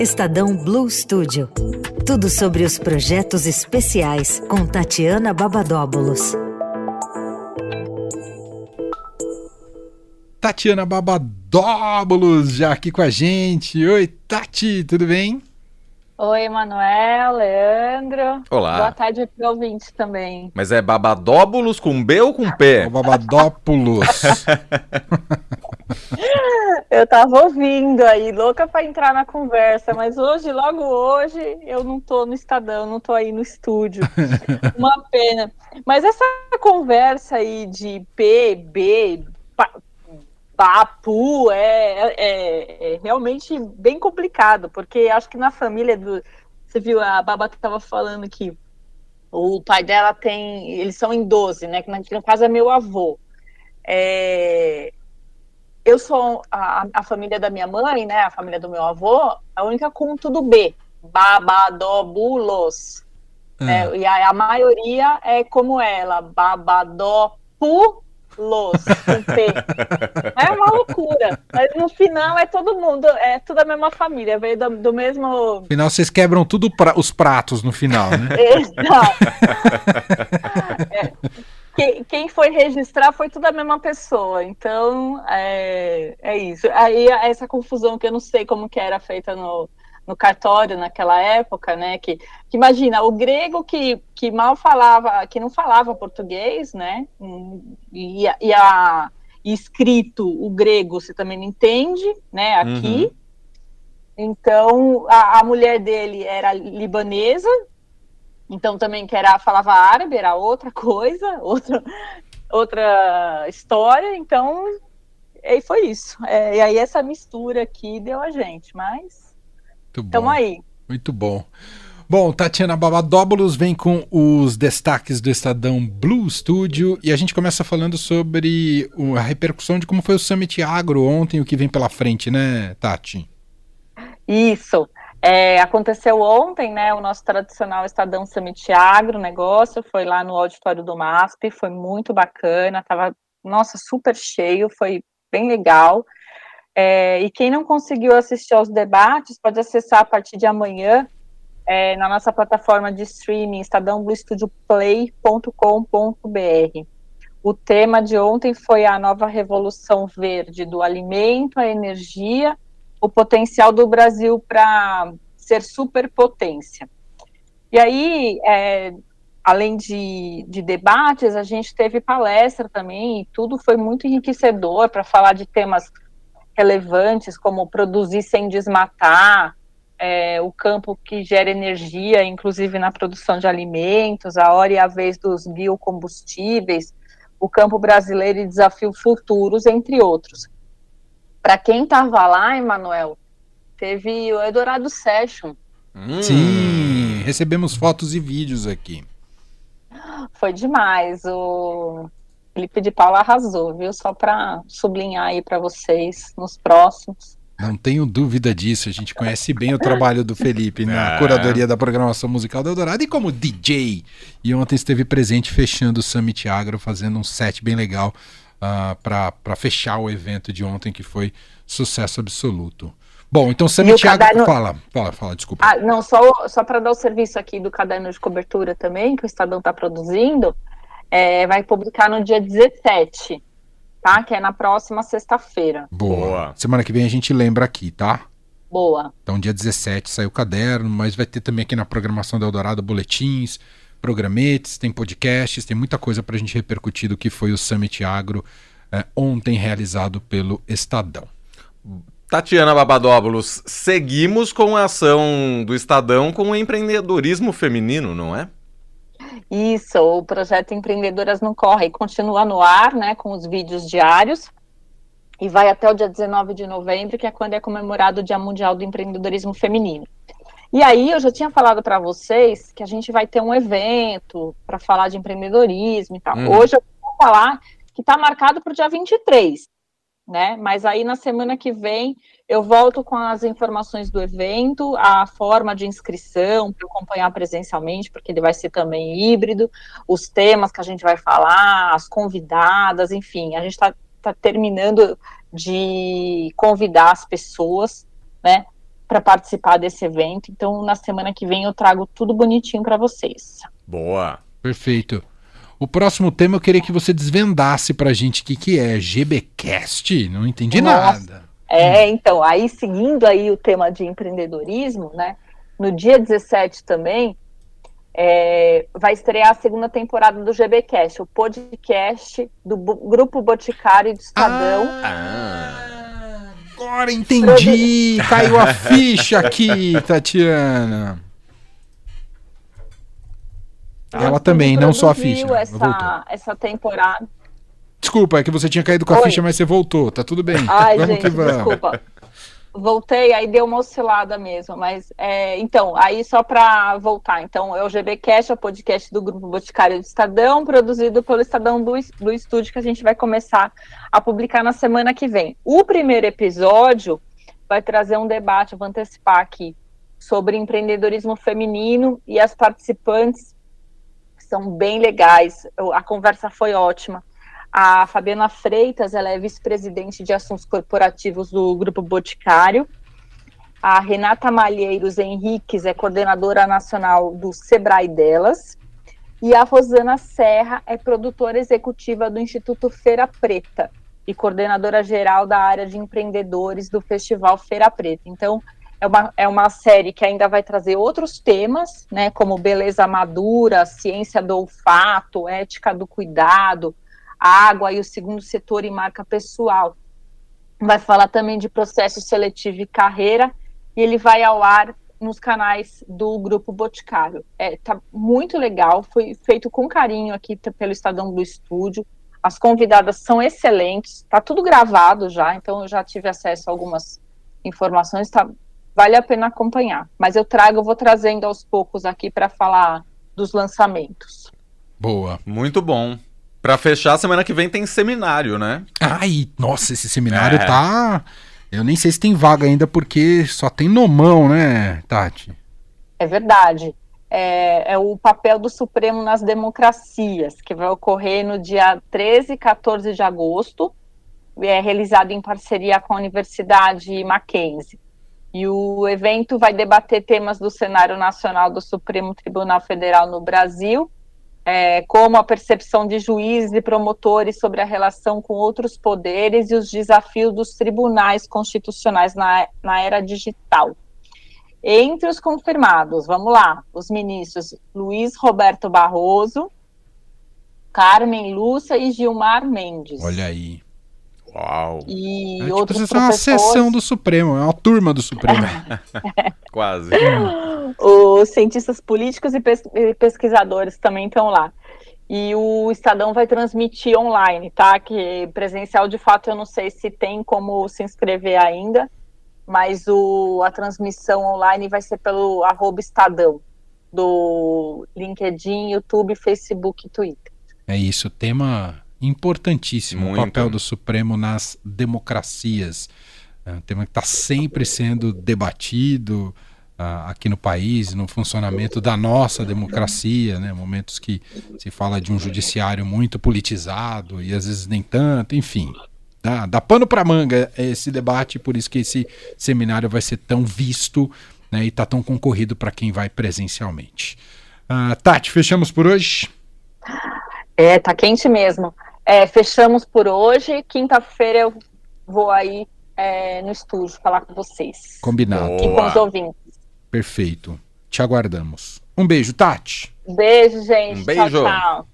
Estadão Blue Studio. Tudo sobre os projetos especiais com Tatiana Babadóbulos. Tatiana Babadóbulos já aqui com a gente. Oi, Tati, tudo bem? Oi, Manuel, Leandro. Olá. Boa tarde para o ouvinte também. Mas é babadóbulos com B ou com P? O Babadópulos. eu tava ouvindo aí, louca para entrar na conversa, mas hoje, logo hoje, eu não tô no Estadão, não tô aí no estúdio. Uma pena. Mas essa conversa aí de P, B, papo é, é, é, realmente bem complicado, porque acho que na família do. Você viu, a Baba estava falando que o pai dela tem. Eles são em 12, né? Que no caso é meu avô. É, eu sou a, a, família da minha mãe, né? A família do meu avô, a única com tudo B. Babadobulos. Uhum. É, e a, a, maioria é como ela, babadopu Los, com P. É uma loucura. Mas no final é todo mundo, é tudo a mesma família, veio do, do mesmo. No final vocês quebram tudo pra, os pratos no final, né? Exato. é. Quem, quem, foi registrar foi tudo a mesma pessoa, então é, é isso. Aí essa confusão que eu não sei como que era feita no, no cartório naquela época, né? Que, que, imagina, o grego que, que mal falava, que não falava português, né? E, e a e escrito o grego você também não entende, né? Aqui. Uhum. Então a, a, mulher dele era libanesa, então também que era falava árabe, era outra coisa, outra outra história. Então e foi isso. É, e aí essa mistura aqui deu a gente, mas. Tamo aí. Muito bom. Bom, Tatiana Babadóbulos vem com os destaques do Estadão Blue Studio e a gente começa falando sobre a repercussão de como foi o Summit Agro ontem, o que vem pela frente, né, Tati? Isso. É, aconteceu ontem, né, o nosso tradicional Estadão Summit Agro negócio, foi lá no auditório do MASP, foi muito bacana, tava, nossa, super cheio, foi bem legal. É, e quem não conseguiu assistir aos debates pode acessar a partir de amanhã é, na nossa plataforma de streaming estadãobluestudioplay.com.br. O tema de ontem foi a nova revolução verde do alimento, a energia, o potencial do Brasil para ser superpotência. E aí, é, além de, de, debates, a gente teve palestra também, e tudo foi muito enriquecedor para falar de temas relevantes, como produzir sem desmatar, é, o campo que gera energia, inclusive na produção de alimentos, a hora e a vez dos biocombustíveis, o campo brasileiro e desafios futuros, entre outros. Para quem estava lá, Emanuel, teve o Eldorado Session. Hum. Sim, recebemos fotos e vídeos aqui. Foi demais. O Felipe de Paula arrasou, viu? Só para sublinhar aí para vocês nos próximos. Não tenho dúvida disso, a gente conhece bem o trabalho do Felipe na é. curadoria da programação musical da Eldorado e como DJ. E ontem esteve presente fechando o Summit Agro, fazendo um set bem legal uh, ah, para fechar o evento de ontem, que foi sucesso absoluto. Bom, então Summit Agro. Caderno... Fala, fala, fala, desculpa. Ah, não, só, só para dar o serviço aqui do caderno de cobertura também, que o Estadão está produzindo é, vai publicar no dia 17, tá? Que é na próxima sexta-feira. Boa. Semana que vem a gente lembra aqui, tá? Boa. Então, dia 17 sai o caderno, mas vai ter também aqui na programação do Eldorado boletins, programetes, tem podcasts, tem muita coisa para a gente repercutir do que foi o Summit Agro é, ontem realizado pelo Estadão. Tatiana Babadóbulos, seguimos com a ação do Estadão com o empreendedorismo feminino, não é? Isso, o projeto Empreendedoras no Corre continua no ar, né, com os vídeos diários, e vai até o dia 19 de novembro, que é quando é comemorado o Dia Mundial do Empreendedorismo Feminino. E aí, eu já tinha falado para vocês que a gente vai ter um evento para falar de empreendedorismo e tal. Hum. Hoje eu vou falar que está marcado para o dia 23 né? Mas aí na semana que vem eu volto com as informações do evento, a forma de inscrição para acompanhar presencialmente, porque ele vai ser também híbrido, os temas que a gente vai falar, as convidadas, enfim, a gente está tá terminando de convidar as pessoas, né? Para participar desse evento. Então, na semana que vem eu trago tudo bonitinho para vocês. Boa. Perfeito. O próximo tema eu queria que você desvendasse pra gente o que, que é GBcast. Não entendi Nossa. nada. É, então, aí seguindo aí o tema de empreendedorismo, né? No dia 17 também, é, vai estrear a segunda temporada do GBcast, o podcast do Grupo Boticário de Estadão. Ah, agora entendi! Caiu a ficha aqui, Tatiana. Tá. Ela também, não só a ficha. Essa, essa temporada. Desculpa, é que você tinha caído com a Oi. ficha, mas você voltou. Tá tudo bem. Ai, vamos gente, desculpa. Voltei, aí deu uma oscilada mesmo, mas é, então, aí só para voltar, então é o GBcast, é o podcast do Grupo Boticário do Estadão, produzido pelo Estadão do, Estúdio, que a gente vai começar a publicar na semana que vem. O primeiro episódio vai trazer um debate, vou antecipar aqui, sobre empreendedorismo feminino e as participantes são bem legais. A conversa foi ótima. A Fabiana Freitas, ela é vice-presidente de assuntos corporativos do Grupo Boticário. A Renata Malheiros Henriques é coordenadora nacional do Sebrae delas. E a Rosana Serra é produtora executiva do Instituto Feira Preta e coordenadora geral da área de empreendedores do Festival Feira Preta. Então, é uma, é uma série que ainda vai trazer outros temas, né, como beleza madura, ciência do olfato, ética do cuidado, água e o segundo setor e marca pessoal. Vai falar também de processo seletivo e carreira, e ele vai ao ar nos canais do Grupo Boticário. É, tá muito legal, foi feito com carinho aqui pelo Estadão do Estúdio. As convidadas são excelentes, tá tudo gravado já, então eu já tive acesso a algumas informações, tá vale a pena acompanhar. Mas eu trago, eu vou trazendo aos poucos aqui para falar dos lançamentos. Boa. Muito bom. Para fechar, semana que vem tem seminário, né? Ai, nossa, esse seminário é. tá. Eu nem sei se tem vaga ainda, porque só tem nomão, né, Tati? É verdade. É, é, o papel do Supremo nas democracias, que vai ocorrer no dia 13 e 14 de agosto, é realizado em parceria com a Universidade Mackenzie. E o evento vai debater temas do cenário nacional do Supremo Tribunal Federal no Brasil, é, como a percepção de juízes e promotores sobre a relação com outros poderes e os desafios dos tribunais constitucionais na, na era digital. Entre os confirmados, vamos lá, os ministros Luiz Roberto Barroso, Carmen Lúcia e Gilmar Mendes. Olha aí. Uau! E é, tipo, outros tipo, professores... é uma sessão do Supremo, é uma turma do Supremo. Quase. Os cientistas políticos e, pes e pesquisadores também estão lá. E o Estadão vai transmitir online, tá? Que presencial, de fato, eu não sei se tem como se inscrever ainda, mas o, a transmissão online vai ser pelo arroba Estadão, do LinkedIn, YouTube, Facebook e Twitter. É isso, tema importantíssimo Muito. o papel do Supremo nas democracias. É um tema que está sempre sendo debatido uh, aqui no país, no funcionamento da nossa democracia, né? momentos que se fala de um judiciário muito politizado e às vezes nem tanto, enfim. Dá, dá pano para manga esse debate, por isso que esse seminário vai ser tão visto né, e está tão concorrido para quem vai presencialmente. Uh, Tati, fechamos por hoje? É, tá quente mesmo. É, fechamos por hoje. Quinta-feira eu vou aí é, no estúdio falar com vocês. Combinado. E com os ouvintes. Perfeito. Te aguardamos. Um beijo, Tati. Beijo, gente. Um beijo. Tchau, tchau.